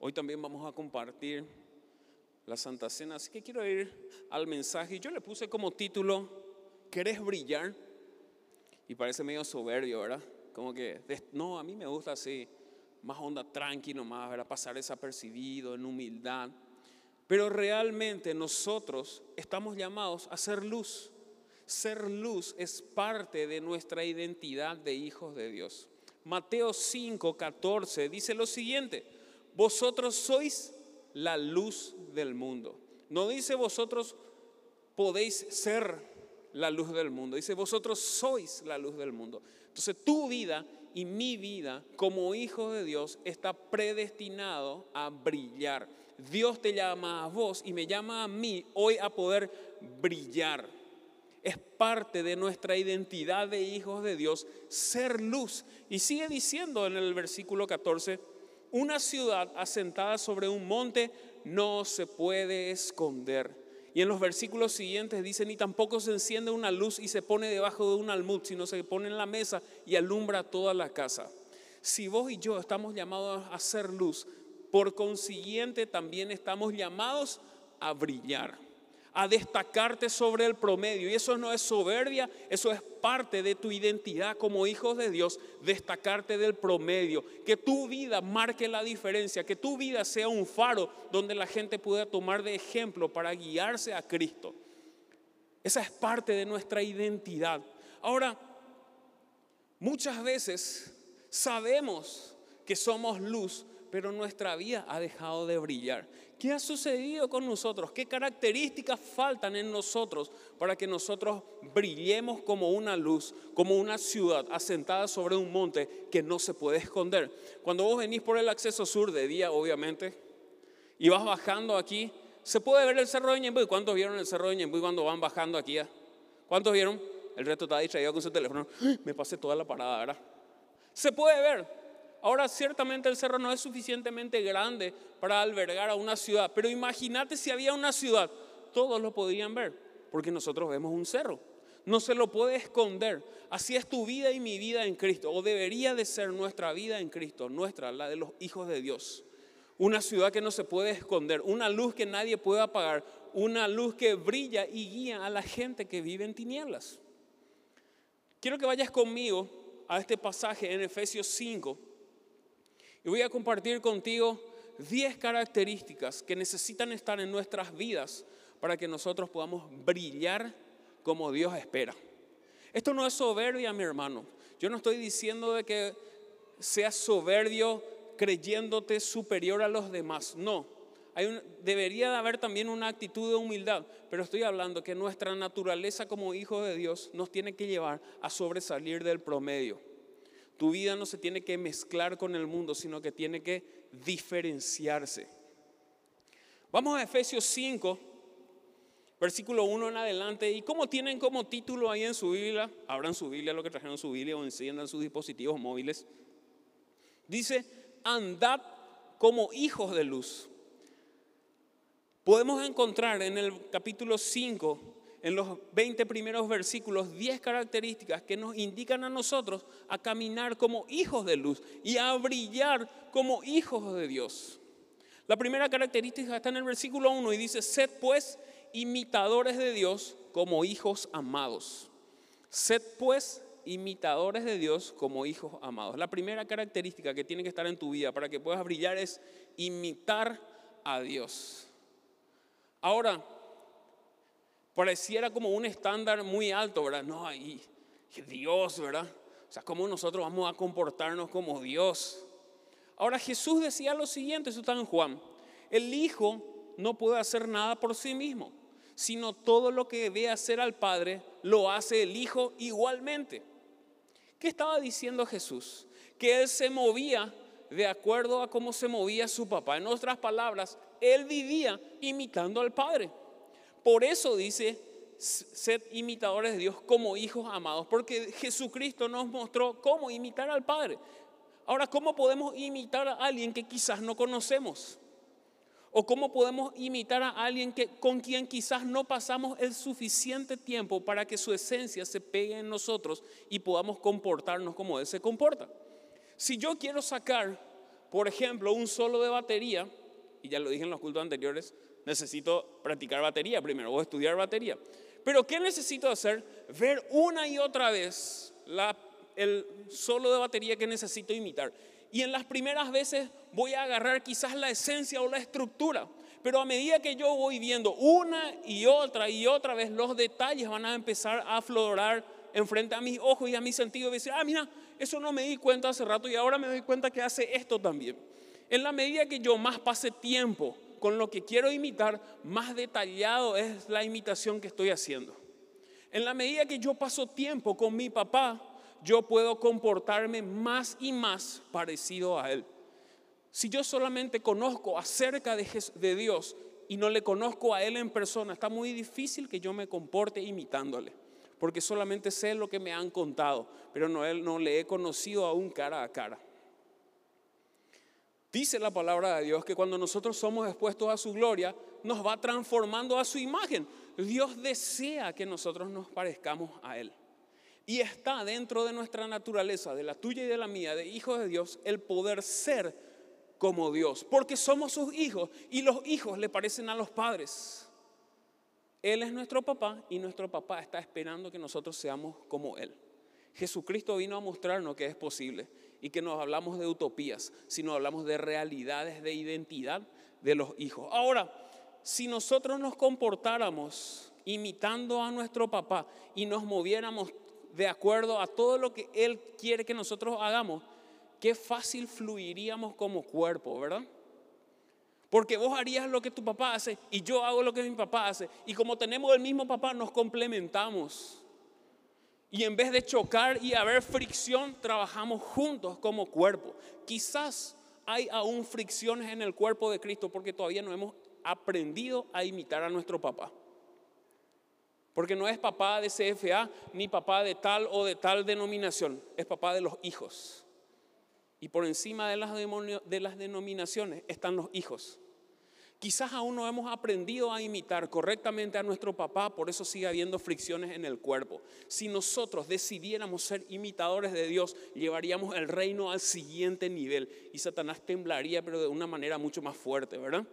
Hoy también vamos a compartir la Santa Cena, así que quiero ir al mensaje. Yo le puse como título, ¿querés brillar? Y parece medio soberbio, ¿verdad? Como que, no, a mí me gusta así, más onda tranquilo, más, ¿verdad? Pasar desapercibido, en humildad. Pero realmente nosotros estamos llamados a ser luz. Ser luz es parte de nuestra identidad de hijos de Dios. Mateo 5, 14 dice lo siguiente, vosotros sois la luz del mundo. No dice vosotros podéis ser la luz del mundo, dice vosotros sois la luz del mundo. Entonces tu vida y mi vida como hijo de Dios está predestinado a brillar. Dios te llama a vos y me llama a mí hoy a poder brillar. Es parte de nuestra identidad de hijos de Dios ser luz. Y sigue diciendo en el versículo 14, una ciudad asentada sobre un monte no se puede esconder. Y en los versículos siguientes dice, ni tampoco se enciende una luz y se pone debajo de un almud, sino se pone en la mesa y alumbra toda la casa. Si vos y yo estamos llamados a hacer luz, por consiguiente también estamos llamados a brillar a destacarte sobre el promedio. Y eso no es soberbia, eso es parte de tu identidad como hijos de Dios, destacarte del promedio, que tu vida marque la diferencia, que tu vida sea un faro donde la gente pueda tomar de ejemplo para guiarse a Cristo. Esa es parte de nuestra identidad. Ahora, muchas veces sabemos que somos luz, pero nuestra vida ha dejado de brillar. ¿Qué ha sucedido con nosotros? ¿Qué características faltan en nosotros para que nosotros brillemos como una luz, como una ciudad asentada sobre un monte que no se puede esconder? Cuando vos venís por el acceso sur de día, obviamente, y vas bajando aquí, se puede ver el cerro de Ñembuy. ¿Cuántos vieron el cerro de Ñembuy cuando van bajando aquí? ¿Cuántos vieron? El resto está distraído con su teléfono. Me pasé toda la parada, ¿verdad? Se puede ver. Ahora ciertamente el cerro no es suficientemente grande para albergar a una ciudad, pero imagínate si había una ciudad, todos lo podrían ver, porque nosotros vemos un cerro. No se lo puede esconder. Así es tu vida y mi vida en Cristo, o debería de ser nuestra vida en Cristo, nuestra, la de los hijos de Dios. Una ciudad que no se puede esconder, una luz que nadie puede apagar, una luz que brilla y guía a la gente que vive en tinieblas. Quiero que vayas conmigo a este pasaje en Efesios 5 y voy a compartir contigo 10 características que necesitan estar en nuestras vidas para que nosotros podamos brillar como Dios espera. Esto no es soberbia, mi hermano. Yo no estoy diciendo de que seas soberbio creyéndote superior a los demás. No. Debería de haber también una actitud de humildad, pero estoy hablando que nuestra naturaleza como hijos de Dios nos tiene que llevar a sobresalir del promedio. Tu vida no se tiene que mezclar con el mundo, sino que tiene que diferenciarse. Vamos a Efesios 5, versículo 1 en adelante. ¿Y cómo tienen como título ahí en su Biblia? Abran su Biblia, lo que trajeron su Biblia o enciendan sus dispositivos móviles. Dice, andad como hijos de luz. Podemos encontrar en el capítulo 5 en los 20 primeros versículos 10 características que nos indican a nosotros a caminar como hijos de luz y a brillar como hijos de Dios. La primera característica está en el versículo 1 y dice, sed pues imitadores de Dios como hijos amados. Sed pues imitadores de Dios como hijos amados. La primera característica que tiene que estar en tu vida para que puedas brillar es imitar a Dios. Ahora, pareciera como un estándar muy alto, ¿verdad? No, y Dios, ¿verdad? O sea, ¿cómo nosotros vamos a comportarnos como Dios? Ahora Jesús decía lo siguiente, eso está en Juan, el Hijo no puede hacer nada por sí mismo, sino todo lo que ve hacer al Padre lo hace el Hijo igualmente. ¿Qué estaba diciendo Jesús? Que Él se movía de acuerdo a cómo se movía su papá. En otras palabras, Él vivía imitando al Padre. Por eso dice, sed imitadores de Dios como hijos amados, porque Jesucristo nos mostró cómo imitar al Padre. Ahora, ¿cómo podemos imitar a alguien que quizás no conocemos? ¿O cómo podemos imitar a alguien que, con quien quizás no pasamos el suficiente tiempo para que su esencia se pegue en nosotros y podamos comportarnos como Él se comporta? Si yo quiero sacar Por ejemplo, un solo de batería, y ya lo dije en los cultos anteriores, necesito practicar batería primero o estudiar batería. Pero ¿qué necesito hacer? Ver una y otra vez el solo de batería que necesito imitar. Y en las primeras veces voy a agarrar quizás la esencia o la estructura. Pero a medida que yo voy viendo una y otra y otra vez, los detalles van a empezar a aflorar enfrente a mis ojos y a mis sentidos. Y decir, ah, mira, eso no me di cuenta hace rato y ahora me doy cuenta que hace esto también. En la medida que yo más pase tiempo con lo que quiero imitar, más detallado es la imitación que estoy haciendo. En la medida que yo paso tiempo con mi papá, yo puedo comportarme más y más parecido a él. Si yo solamente conozco acerca de, Dios y no le conozco a Él en persona, está muy difícil que yo me comporte imitándole, porque solamente sé lo que me han contado, pero no, él, no le he conocido aún cara a cara. Dice la palabra de Dios que cuando nosotros somos expuestos a su gloria, nos va transformando a su imagen. Dios desea que nosotros nos parezcamos a Él. Y está dentro de nuestra naturaleza, de la tuya y de la mía, de hijos de Dios, el poder ser como Dios, porque somos sus hijos y los hijos le parecen a los padres. Él es nuestro papá y nuestro papá está esperando que nosotros seamos como Él. Jesucristo vino a mostrarnos que es posible y que no hablamos de utopías, sino hablamos de realidades de identidad de los hijos. Ahora, si nosotros nos comportáramos imitando a nuestro papá y nos moviéramos de acuerdo a todo lo que Él quiere que nosotros hagamos, qué fácil fluiríamos como cuerpo, ¿verdad? Porque vos harías lo que tu papá hace y yo hago lo que mi papá hace. Y como tenemos el mismo papá, nos complementamos. Y en vez de chocar y haber fricción, trabajamos juntos como cuerpo. Quizás hay aún fricciones en el cuerpo de Cristo porque todavía no hemos aprendido a imitar a nuestro papá. Porque no es papá de CFA ni papá de tal o de tal denominación, es papá de los hijos. Y por encima de las, de las denominaciones están los hijos. Quizás aún no hemos aprendido a imitar correctamente a nuestro papá, por eso sigue habiendo fricciones en el cuerpo. Si nosotros decidiéramos ser imitadores de Dios, llevaríamos el reino al siguiente nivel y Satanás temblaría, pero de una manera mucho más fuerte, ¿verdad?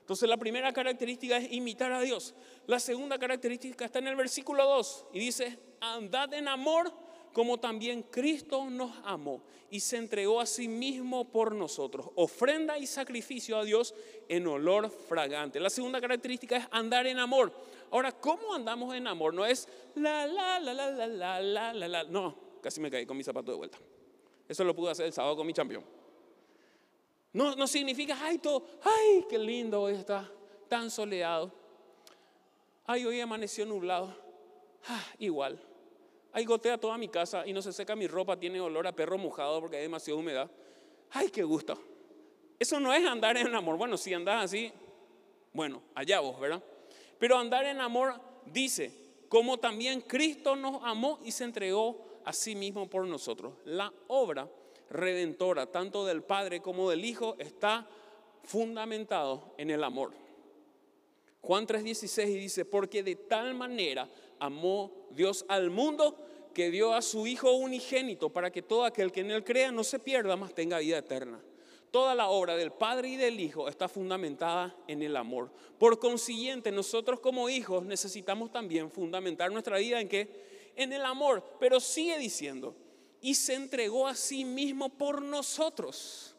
Entonces la primera característica es imitar a Dios. La segunda característica está en el versículo 2 y dice, andad en amor como también Cristo nos amó y se entregó a sí mismo por nosotros. Ofrenda y sacrificio a Dios en olor fragante. La segunda característica es andar en amor. Ahora, ¿cómo andamos en amor? No es la, la, la, la, la, la, la, la, la. No, casi me caí con mi zapato de vuelta. Eso lo pude hacer el sábado con mi campeón. No, no significa, ay, todo, ay, qué lindo hoy está, tan soleado. Ay, hoy amaneció nublado. Ah, igual. Ay, gotea toda mi casa y no se seca mi ropa, tiene olor a perro mojado porque hay demasiada humedad. Ay, qué gusto. Eso no es andar en amor. Bueno, si andas así, bueno, allá vos, ¿verdad? Pero andar en amor dice, como también Cristo nos amó y se entregó a sí mismo por nosotros. La obra redentora, tanto del Padre como del Hijo, está fundamentado en el amor. Juan 3:16 dice, porque de tal manera amó Dios al mundo que dio a su Hijo unigénito para que todo aquel que en él crea no se pierda, más tenga vida eterna. Toda la obra del Padre y del Hijo está fundamentada en el amor. Por consiguiente, nosotros como hijos necesitamos también fundamentar nuestra vida en qué? En el amor. Pero sigue diciendo, y se entregó a sí mismo por nosotros,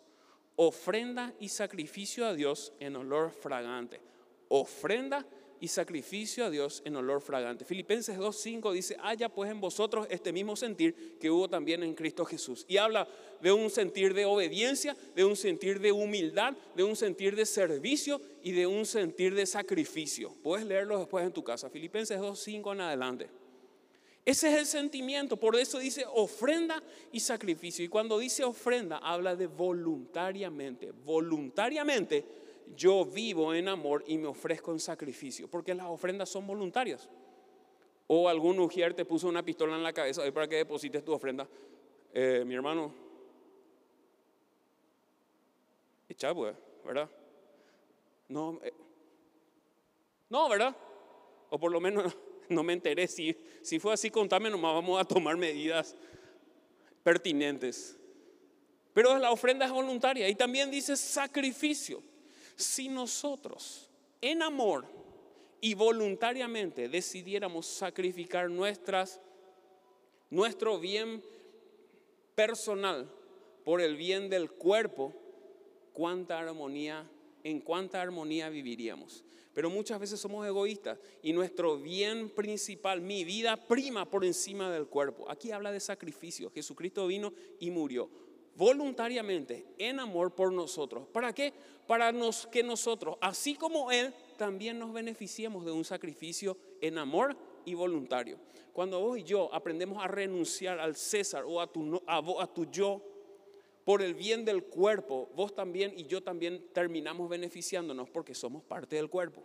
ofrenda y sacrificio a Dios en olor fragante. Ofrenda y sacrificio a Dios en olor fragante. Filipenses 2.5 dice, haya pues en vosotros este mismo sentir que hubo también en Cristo Jesús. Y habla de un sentir de obediencia, de un sentir de humildad, de un sentir de servicio y de un sentir de sacrificio. Puedes leerlo después en tu casa. Filipenses 2.5 en adelante. Ese es el sentimiento, por eso dice ofrenda y sacrificio. Y cuando dice ofrenda, habla de voluntariamente. Voluntariamente yo vivo en amor y me ofrezco en sacrificio, porque las ofrendas son voluntarias. O algún ujier te puso una pistola en la cabeza para que deposites tu ofrenda. Eh, mi hermano, echa pues, ¿verdad? No, eh, no, ¿verdad? O por lo menos no me enteré. Si, si fue así, contame nomás, vamos a tomar medidas pertinentes. Pero la ofrenda es voluntaria y también dice sacrificio. Si nosotros en amor y voluntariamente decidiéramos sacrificar nuestro bien personal por el bien del cuerpo, cuánta armonía, en cuánta armonía viviríamos. Pero muchas veces somos egoístas y nuestro bien principal, mi vida prima por encima del cuerpo. Aquí habla de sacrificio. Jesucristo vino y murió voluntariamente en amor por nosotros. ¿Para qué? Para nos, que nosotros, así como Él, también nos beneficiemos de un sacrificio en amor y voluntario. Cuando vos y yo aprendemos a renunciar al César o a tu, a tu yo por el bien del cuerpo, vos también y yo también terminamos beneficiándonos porque somos parte del cuerpo.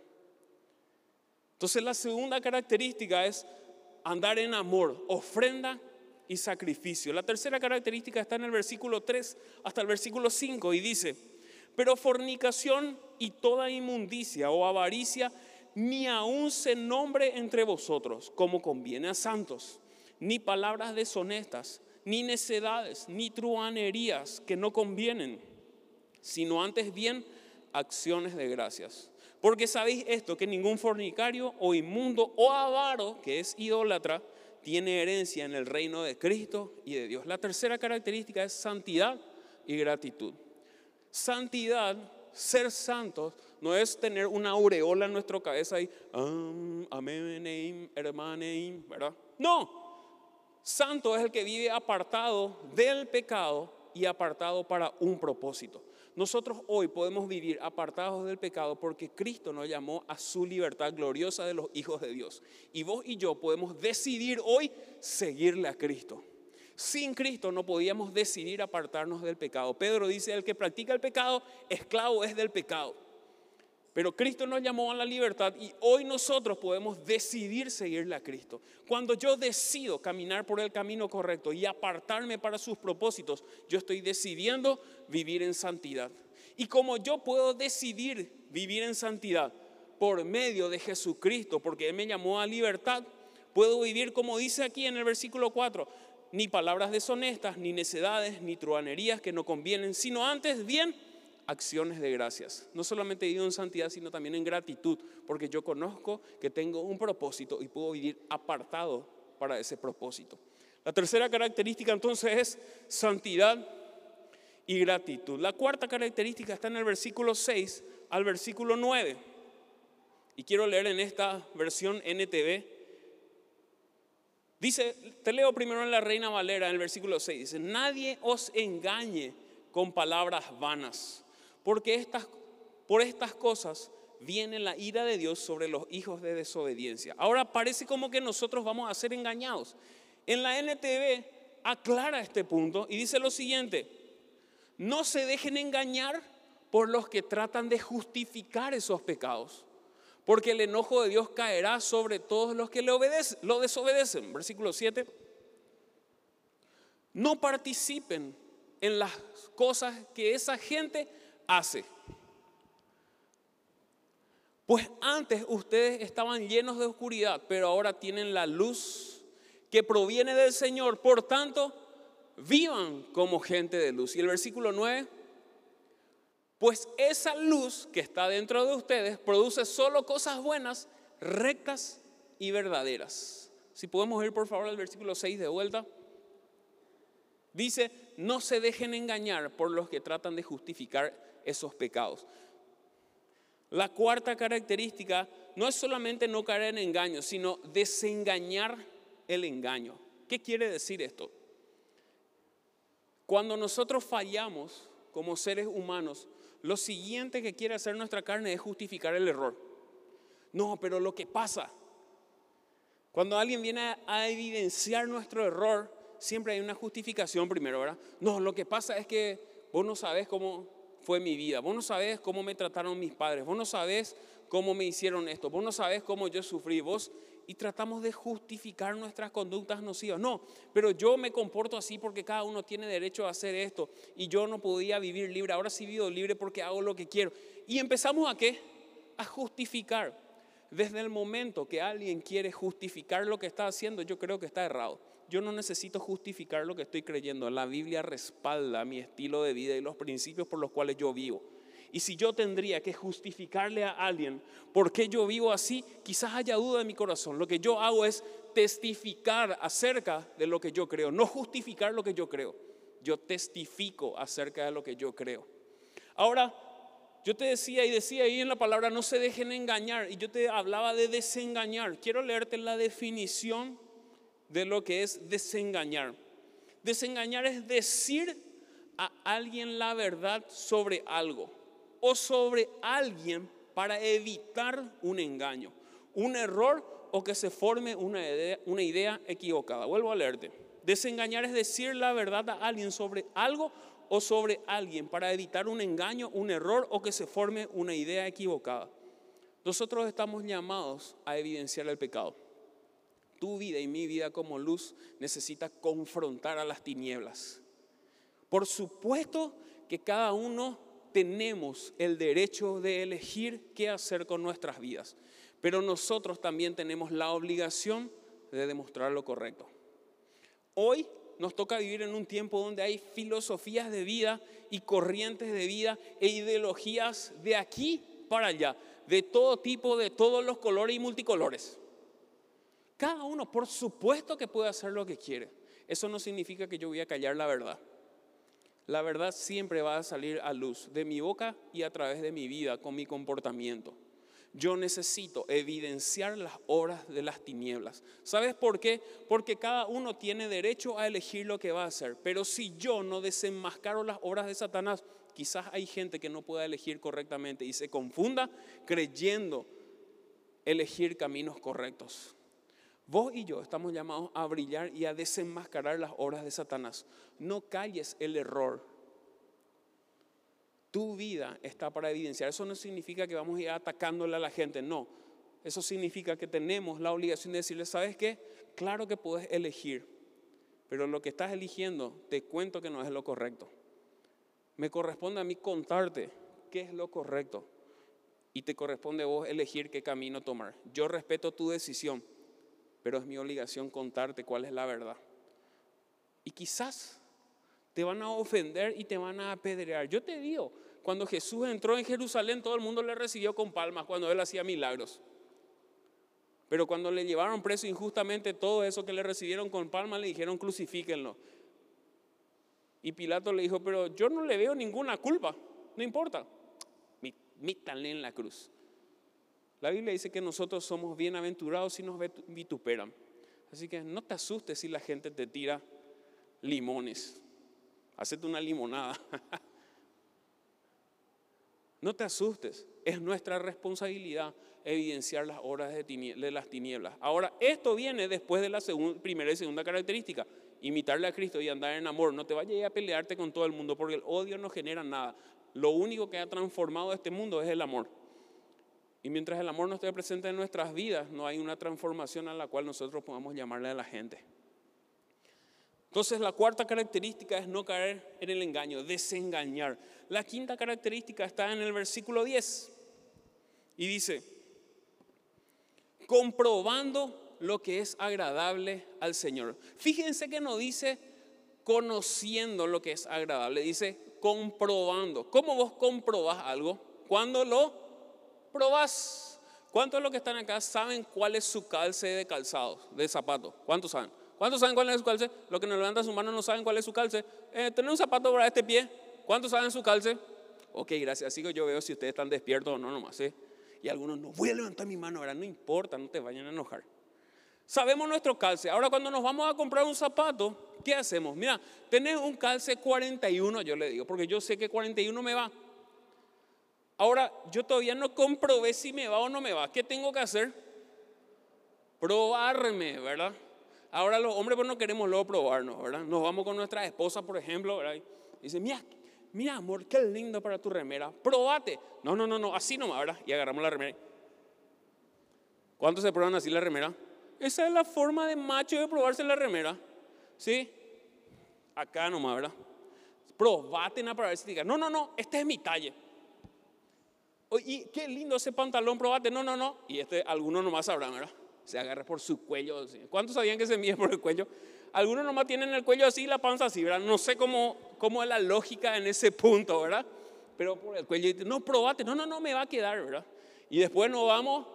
Entonces la segunda característica es andar en amor, ofrenda y sacrificio. La tercera característica está en el versículo 3 hasta el versículo 5 y dice, pero fornicación y toda inmundicia o avaricia ni aun se nombre entre vosotros como conviene a santos, ni palabras deshonestas ni necedades, ni truanerías que no convienen, sino antes bien acciones de gracias. Porque sabéis esto, que ningún fornicario o inmundo o avaro, que es idólatra, tiene herencia en el reino de Cristo y de Dios. La tercera característica es santidad y gratitud. Santidad, ser santos, no es tener una aureola en nuestra cabeza y, amén, ¿verdad? No, Santo es el que vive apartado del pecado y apartado para un propósito. Nosotros hoy podemos vivir apartados del pecado porque Cristo nos llamó a su libertad gloriosa de los hijos de Dios. Y vos y yo podemos decidir hoy seguirle a Cristo. Sin Cristo no podíamos decidir apartarnos del pecado. Pedro dice, el que practica el pecado, esclavo es del pecado. Pero Cristo nos llamó a la libertad y hoy nosotros podemos decidir seguirle a Cristo. Cuando yo decido caminar por el camino correcto y apartarme para sus propósitos, yo estoy decidiendo vivir en santidad. Y como yo puedo decidir vivir en santidad por medio de Jesucristo, porque Él me llamó a libertad, puedo vivir como dice aquí en el versículo 4, ni palabras deshonestas, ni necedades, ni truanerías que no convienen, sino antes bien acciones de gracias. No solamente vivo en santidad, sino también en gratitud, porque yo conozco que tengo un propósito y puedo vivir apartado para ese propósito. La tercera característica entonces es santidad y gratitud. La cuarta característica está en el versículo 6 al versículo 9. Y quiero leer en esta versión NTV. Dice, te leo primero en la Reina Valera en el versículo 6. Dice, nadie os engañe con palabras vanas porque estas, por estas cosas viene la ira de Dios sobre los hijos de desobediencia. Ahora parece como que nosotros vamos a ser engañados. En la NTV aclara este punto y dice lo siguiente, no se dejen engañar por los que tratan de justificar esos pecados, porque el enojo de Dios caerá sobre todos los que le obedecen, lo desobedecen. Versículo 7. No participen en las cosas que esa gente hace. Pues antes ustedes estaban llenos de oscuridad, pero ahora tienen la luz que proviene del Señor. Por tanto, vivan como gente de luz. Y el versículo 9, pues esa luz que está dentro de ustedes produce solo cosas buenas, rectas y verdaderas. Si podemos ir por favor al versículo 6 de vuelta. Dice, no se dejen engañar por los que tratan de justificar esos pecados. La cuarta característica no es solamente no caer en engaño, sino desengañar el engaño. ¿Qué quiere decir esto? Cuando nosotros fallamos como seres humanos, lo siguiente que quiere hacer nuestra carne es justificar el error. No, pero lo que pasa, cuando alguien viene a evidenciar nuestro error, siempre hay una justificación primero, ¿verdad? No, lo que pasa es que vos no sabes cómo fue mi vida. Vos no sabés cómo me trataron mis padres. Vos no sabés cómo me hicieron esto. Vos no sabés cómo yo sufrí. Vos y tratamos de justificar nuestras conductas nocivas. No, pero yo me comporto así porque cada uno tiene derecho a hacer esto y yo no podía vivir libre. Ahora sí vivo libre porque hago lo que quiero. Y empezamos a qué? A justificar. Desde el momento que alguien quiere justificar lo que está haciendo, yo creo que está errado. Yo no necesito justificar lo que estoy creyendo. La Biblia respalda mi estilo de vida y los principios por los cuales yo vivo. Y si yo tendría que justificarle a alguien por qué yo vivo así, quizás haya duda en mi corazón. Lo que yo hago es testificar acerca de lo que yo creo, no justificar lo que yo creo. Yo testifico acerca de lo que yo creo. Ahora, yo te decía y decía ahí en la palabra, no se dejen engañar. Y yo te hablaba de desengañar. Quiero leerte la definición de lo que es desengañar. Desengañar es decir a alguien la verdad sobre algo o sobre alguien para evitar un engaño, un error o que se forme una idea, una idea equivocada. Vuelvo a leerte. Desengañar es decir la verdad a alguien sobre algo o sobre alguien para evitar un engaño, un error o que se forme una idea equivocada. Nosotros estamos llamados a evidenciar el pecado. Tu vida y mi vida como luz necesita confrontar a las tinieblas. Por supuesto que cada uno tenemos el derecho de elegir qué hacer con nuestras vidas, pero nosotros también tenemos la obligación de demostrar lo correcto. Hoy nos toca vivir en un tiempo donde hay filosofías de vida y corrientes de vida e ideologías de aquí para allá, de todo tipo, de todos los colores y multicolores. Cada uno, por supuesto que puede hacer lo que quiere. Eso no significa que yo voy a callar la verdad. La verdad siempre va a salir a luz de mi boca y a través de mi vida con mi comportamiento. Yo necesito evidenciar las obras de las tinieblas. ¿Sabes por qué? Porque cada uno tiene derecho a elegir lo que va a hacer. Pero si yo no desenmascaro las obras de Satanás, quizás hay gente que no pueda elegir correctamente y se confunda creyendo elegir caminos correctos. Vos y yo estamos llamados a brillar y a desenmascarar las obras de Satanás. No calles el error, tu vida está para evidenciar. Eso no significa que vamos a ir atacándole a la gente, no. Eso significa que tenemos la obligación de decirle, ¿sabes qué? Claro que puedes elegir, pero lo que estás eligiendo, te cuento que no es lo correcto. Me corresponde a mí contarte qué es lo correcto y te corresponde a vos elegir qué camino tomar. Yo respeto tu decisión, pero es mi obligación contarte cuál es la verdad. Y quizás te van a ofender y te van a apedrear. Yo te digo, cuando Jesús entró en Jerusalén, todo el mundo le recibió con palmas cuando él hacía milagros. Pero cuando le llevaron preso injustamente, todo eso que le recibieron con palmas le dijeron crucifíquenlo. Y Pilato le dijo, pero yo no le veo ninguna culpa, no importa, mítanle en la cruz. La Biblia dice que nosotros somos bienaventurados si nos vituperan. Así que no te asustes si la gente te tira limones hacete una limonada. no te asustes, es nuestra responsabilidad evidenciar las obras de, las tinieblas. Ahora, esto viene después de la primera y segunda característica, imitarle a Cristo y andar en amor. No te vayas a pelearte con todo el mundo porque el odio no genera nada. Lo único que ha transformado este mundo es el amor. Y mientras el amor no esté presente en nuestras vidas, no hay una transformación a la cual nosotros podamos llamarle a la gente. Entonces la cuarta característica es no caer en el engaño, desengañar. La quinta característica está en el versículo 10 y dice, comprobando lo que es agradable al Señor. Fíjense que no dice conociendo lo que es agradable, dice comprobando. ¿Cómo vos comprobás algo? Cuando lo probás. ¿Cuántos de los que están acá saben cuál es su calce de calzado, de zapato? ¿Cuántos saben? ¿Cuántos saben cuál es su calce? Los que nos levantan su mano no saben cuál es su calce. Eh, tener un zapato para este pie. ¿Cuántos saben su calce? Ok, gracias. Así que yo veo si ustedes están despiertos o no nomás. ¿eh? Y algunos no voy a levantar mi mano ahora. No importa, no te vayan a enojar. Sabemos nuestro calce. Ahora cuando nos vamos a comprar un zapato, ¿qué hacemos? Mira, tenés un calce 41, yo le digo, porque yo sé que 41 me va. Ahora, yo todavía no comprobé si me va o no me va. ¿Qué tengo que hacer? Probarme, ¿verdad? Ahora los hombres pues no queremos luego probarnos, ¿verdad? Nos vamos con nuestra esposa, por ejemplo, ¿verdad? Y dice, mira, mira amor, qué lindo para tu remera, probate. No, no, no, no, así nomás, ¿verdad? Y agarramos la remera. ¿Cuántos se prueban así la remera? Esa es la forma de macho de probarse la remera. ¿Sí? Acá nomás, ¿verdad? Probate para ver si diga, no, no, no, este es mi talle. Y qué lindo ese pantalón, probate. No, no, no. Y este, algunos nomás sabrán, ¿verdad? se agarra por su cuello. ¿Cuántos sabían que se mide por el cuello? Algunos nomás tienen el cuello así y la panza así, ¿verdad? No sé cómo, cómo es la lógica en ese punto, ¿verdad? Pero por el cuello, no, probate, no, no, no, me va a quedar, ¿verdad? Y después nos vamos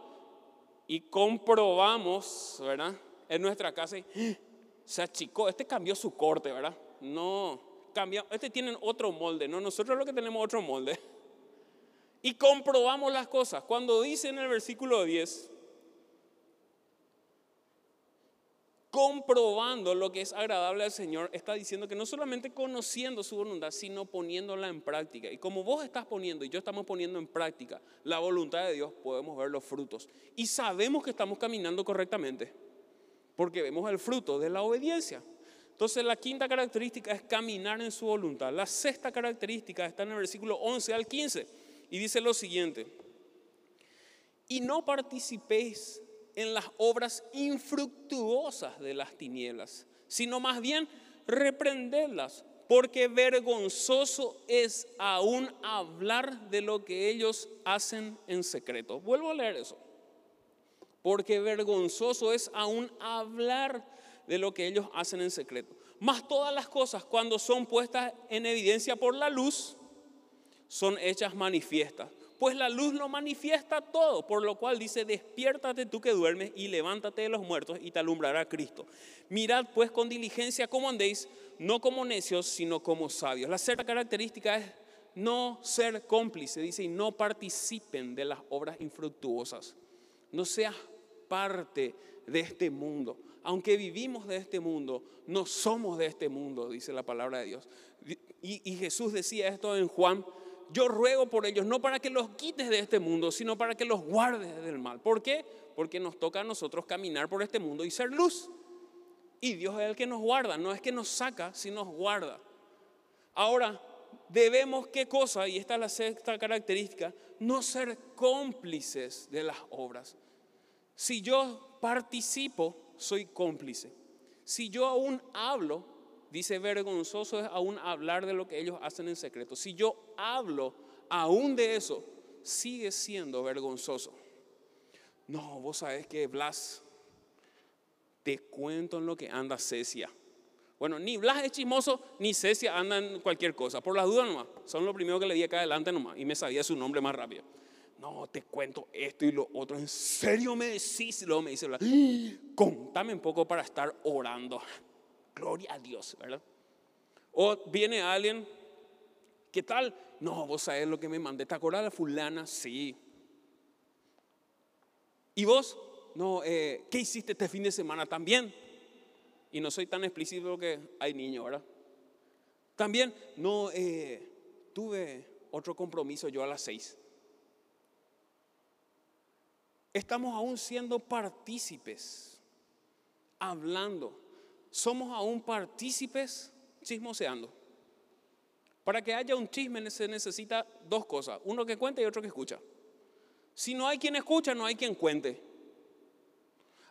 y comprobamos, ¿verdad? En nuestra casa, y, ¡Ah! se achicó, este cambió su corte, ¿verdad? No, cambió, este tiene otro molde, ¿no? Nosotros lo que tenemos otro molde. Y comprobamos las cosas. Cuando dice en el versículo 10, comprobando lo que es agradable al Señor, está diciendo que no solamente conociendo su voluntad, sino poniéndola en práctica. Y como vos estás poniendo y yo estamos poniendo en práctica la voluntad de Dios, podemos ver los frutos. Y sabemos que estamos caminando correctamente, porque vemos el fruto de la obediencia. Entonces la quinta característica es caminar en su voluntad. La sexta característica está en el versículo 11 al 15 y dice lo siguiente. Y no participéis en las obras infructuosas de las tinieblas, sino más bien reprenderlas, porque vergonzoso es aún hablar de lo que ellos hacen en secreto. Vuelvo a leer eso. Porque vergonzoso es aún hablar de lo que ellos hacen en secreto. Más todas las cosas cuando son puestas en evidencia por la luz, son hechas manifiestas pues la luz lo manifiesta todo, por lo cual dice, despiértate tú que duermes y levántate de los muertos y te alumbrará Cristo. Mirad pues con diligencia cómo andéis, no como necios, sino como sabios. La cierta característica es no ser cómplice, dice, y no participen de las obras infructuosas. No seas parte de este mundo. Aunque vivimos de este mundo, no somos de este mundo, dice la palabra de Dios. Y, y Jesús decía esto en Juan yo ruego por ellos, no para que los quites de este mundo, sino para que los guardes del mal. ¿Por qué? Porque nos toca a nosotros caminar por este mundo y ser luz. Y Dios es el que nos guarda, no es que nos saca, sino nos guarda. Ahora, debemos qué cosa, y esta es la sexta característica, no ser cómplices de las obras. Si yo participo, soy cómplice. Si yo aún hablo, Dice, vergonzoso es aún hablar de lo que ellos hacen en secreto. Si yo hablo aún de eso, sigue siendo vergonzoso. No, vos sabés que Blas, te cuento en lo que anda Cecia. Bueno, ni Blas es chismoso, ni Cecia anda en cualquier cosa. Por las dudas nomás. Son lo primero que le di acá adelante nomás. Y me sabía su nombre más rápido. No, te cuento esto y lo otro. ¿En serio me decís? Luego me dice Blas, contame un poco para estar orando. Gloria a Dios, ¿verdad? O viene alguien, ¿qué tal? No, vos sabés lo que me mandé. ¿Te acordás fulana? Sí. ¿Y vos? No, eh, ¿qué hiciste este fin de semana también? Y no soy tan explícito que hay niños, ¿verdad? También, no, eh, tuve otro compromiso yo a las seis. Estamos aún siendo partícipes, hablando somos aún partícipes chismoseando. Para que haya un chisme se necesita dos cosas, uno que cuente y otro que escucha. Si no hay quien escucha, no hay quien cuente.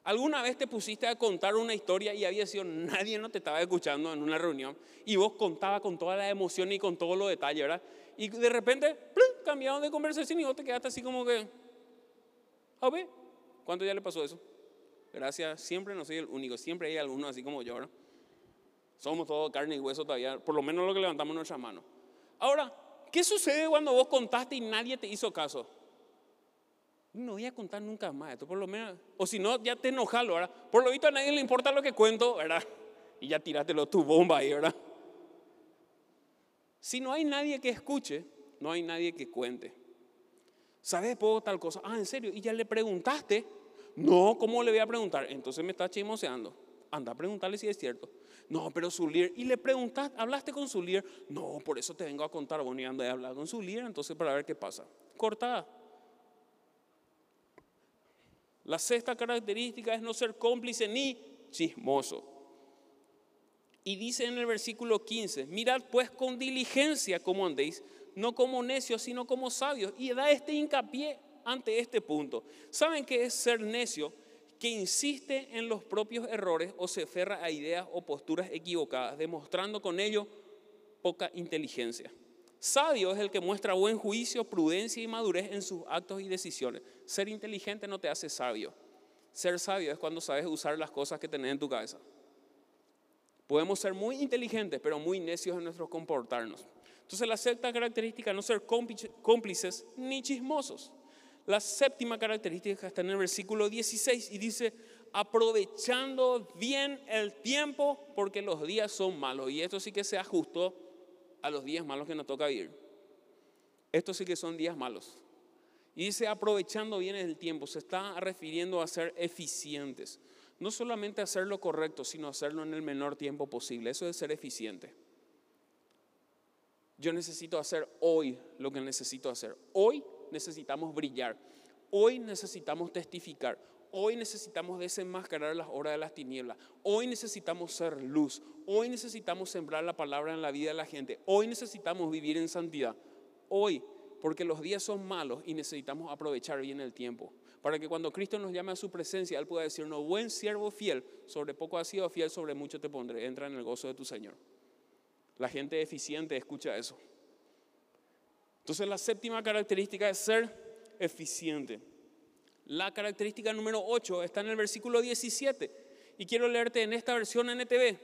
¿Alguna vez te pusiste a contar una historia y había sido nadie no te estaba escuchando en una reunión y vos contabas con toda la emoción y con todos los detalles, ¿verdad? Y de repente cambiaron de conversación y vos te quedaste así como que, a ver, ¿cuánto ya le pasó eso? Gracias, siempre no soy el único, siempre hay alguno así como yo, ¿verdad? Somos todos carne y hueso todavía, por lo menos lo que levantamos en nuestra mano. Ahora, ¿qué sucede cuando vos contaste y nadie te hizo caso? No voy a contar nunca más esto, por lo menos, o si no, ya te enojas, ¿verdad? Por lo visto a nadie le importa lo que cuento, ¿verdad? Y ya tirátelo tu bomba ahí, ¿verdad? Si no hay nadie que escuche, no hay nadie que cuente. ¿Sabes? Puedo tal cosa. Ah, en serio. Y ya le preguntaste no, ¿cómo le voy a preguntar? Entonces me está chismoseando. Anda a preguntarle si es cierto. No, pero su líder. Y le preguntaste, ¿hablaste con su líder? No, por eso te vengo a contar. Bueno, y anda a hablar con su líder, entonces para ver qué pasa. Cortada. La sexta característica es no ser cómplice ni chismoso. Y dice en el versículo 15, mirad pues con diligencia cómo andéis, no como necios, sino como sabios. Y da este hincapié ante este punto. ¿Saben qué es ser necio? Que insiste en los propios errores o se aferra a ideas o posturas equivocadas, demostrando con ello poca inteligencia. Sabio es el que muestra buen juicio, prudencia y madurez en sus actos y decisiones. Ser inteligente no te hace sabio. Ser sabio es cuando sabes usar las cosas que tenés en tu cabeza. Podemos ser muy inteligentes, pero muy necios en nuestro comportarnos. Entonces la sexta característica, no ser cómplices ni chismosos. La séptima característica está en el versículo 16 y dice, aprovechando bien el tiempo porque los días son malos. Y esto sí que se ajustó a los días malos que nos toca vivir. Estos sí que son días malos. Y dice, aprovechando bien el tiempo, se está refiriendo a ser eficientes. No solamente hacer lo correcto, sino hacerlo en el menor tiempo posible. Eso es ser eficiente. Yo necesito hacer hoy lo que necesito hacer. Hoy necesitamos brillar. Hoy necesitamos testificar. Hoy necesitamos desenmascarar las horas de las tinieblas. Hoy necesitamos ser luz. Hoy necesitamos sembrar la palabra en la vida de la gente. Hoy necesitamos vivir en santidad. Hoy, porque los días son malos y necesitamos aprovechar bien el tiempo. Para que cuando Cristo nos llame a su presencia, Él pueda decirnos, buen siervo fiel, sobre poco has sido fiel, sobre mucho te pondré. Entra en el gozo de tu Señor. La gente eficiente escucha eso. Entonces la séptima característica es ser eficiente. La característica número 8 está en el versículo 17 y quiero leerte en esta versión NTV.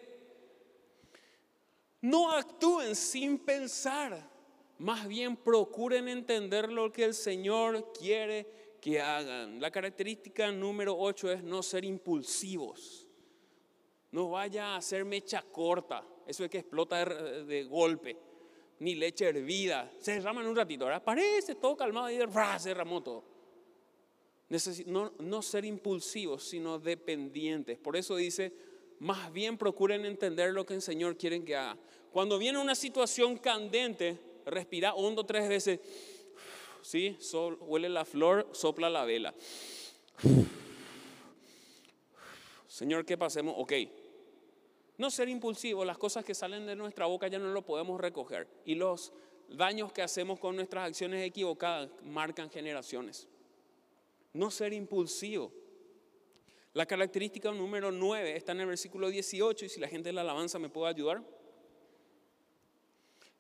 No actúen sin pensar, más bien procuren entender lo que el Señor quiere que hagan. La característica número 8 es no ser impulsivos. No vaya a hacer mecha corta. Eso es que explota de, golpe. Ni leche hervida. Se derrama en un ratito, ¿verdad? Parece todo calmado y se derramó todo. No, no ser impulsivos, sino dependientes. Por eso dice, más bien procuren entender lo que el Señor quiere que haga. Cuando viene una situación candente, respira hondo tres veces. ¿Sí? Sol, huele la flor, sopla la vela. Señor, ¿qué pasemos? Ok, no ser impulsivo, las cosas que salen de nuestra boca ya no lo podemos recoger. Y los daños que hacemos con nuestras acciones equivocadas marcan generaciones. No ser impulsivo. La característica número 9 está en el versículo 18 y si la gente de la alabanza me puede ayudar.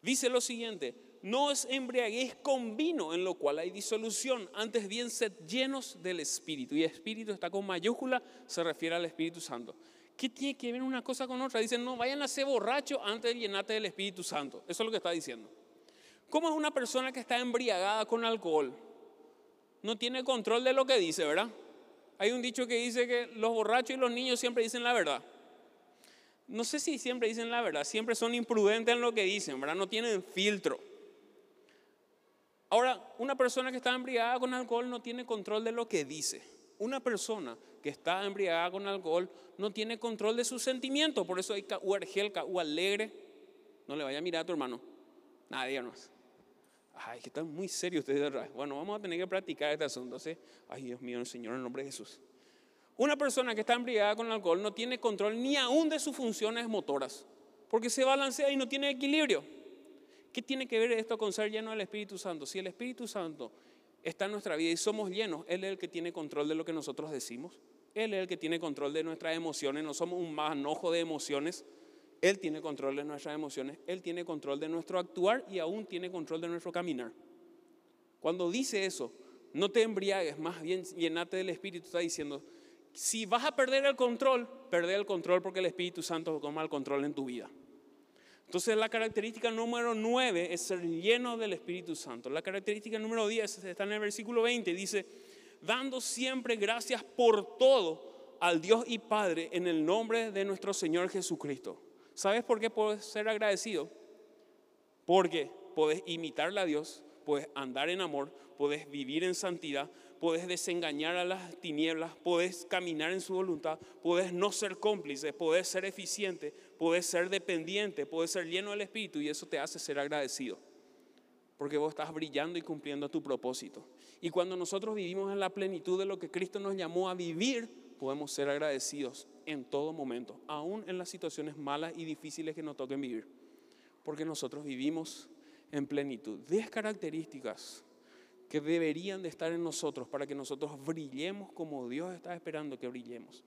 Dice lo siguiente, no os embriaguéis con vino en lo cual hay disolución, antes bien sed llenos del Espíritu. Y Espíritu está con mayúscula, se refiere al Espíritu Santo. ¿Qué tiene que ver una cosa con otra? Dicen, no, vayan a ser borrachos antes de llenarte del Espíritu Santo. Eso es lo que está diciendo. ¿Cómo es una persona que está embriagada con alcohol? No tiene control de lo que dice, ¿verdad? Hay un dicho que dice que los borrachos y los niños siempre dicen la verdad. No sé si siempre dicen la verdad, siempre son imprudentes en lo que dicen, ¿verdad? No tienen filtro. Ahora, una persona que está embriagada con alcohol no tiene control de lo que dice. Una persona que está embriagada con alcohol no tiene control de sus sentimientos. Por eso hay caú argel, caú alegre. No le vaya a mirar a tu hermano. Nadie más. Ay, que están muy serios ustedes. Bueno, vamos a tener que practicar este asunto. ¿sí? Ay, Dios mío, Señor, en nombre de Jesús. Una persona que está embriagada con alcohol no tiene control ni aún de sus funciones motoras. Porque se balancea y no tiene equilibrio. ¿Qué tiene que ver esto con ser lleno del Espíritu Santo? Si el Espíritu Santo está en nuestra vida y somos llenos, Él es el que tiene control de lo que nosotros decimos. Él es el que tiene control de nuestras emociones. No somos un manojo de emociones. Él tiene control de nuestras emociones. Él tiene control de nuestro actuar y aún tiene control de nuestro caminar. Cuando dice eso, no te embriagues, más bien llenate del Espíritu. Está diciendo, si vas a perder el control, perder el control porque el Espíritu Santo toma el control en tu vida. Entonces la característica número 9 es ser lleno del Espíritu Santo. La característica número 10 está en el versículo 20. Dice, dando siempre gracias por todo al Dios y Padre en el nombre de nuestro Señor Jesucristo. ¿Sabes por qué puedes ser agradecido? Porque puedes imitarle a Dios, puedes andar en amor, puedes vivir en santidad, puedes desengañar a las tinieblas, puedes caminar en su voluntad, puedes no ser cómplice, puedes ser eficiente, puedes ser dependiente, puedes ser lleno del Espíritu y eso te hace ser agradecido. Porque vos estás brillando y cumpliendo tu propósito. Y cuando nosotros vivimos en la plenitud de lo que Cristo nos llamó a vivir, podemos ser agradecidos en todo momento, aún en las situaciones malas y difíciles que nos toquen vivir. Porque nosotros vivimos en plenitud. Diez características que deberían de estar en nosotros para que nosotros brillemos como Dios está esperando que brillemos.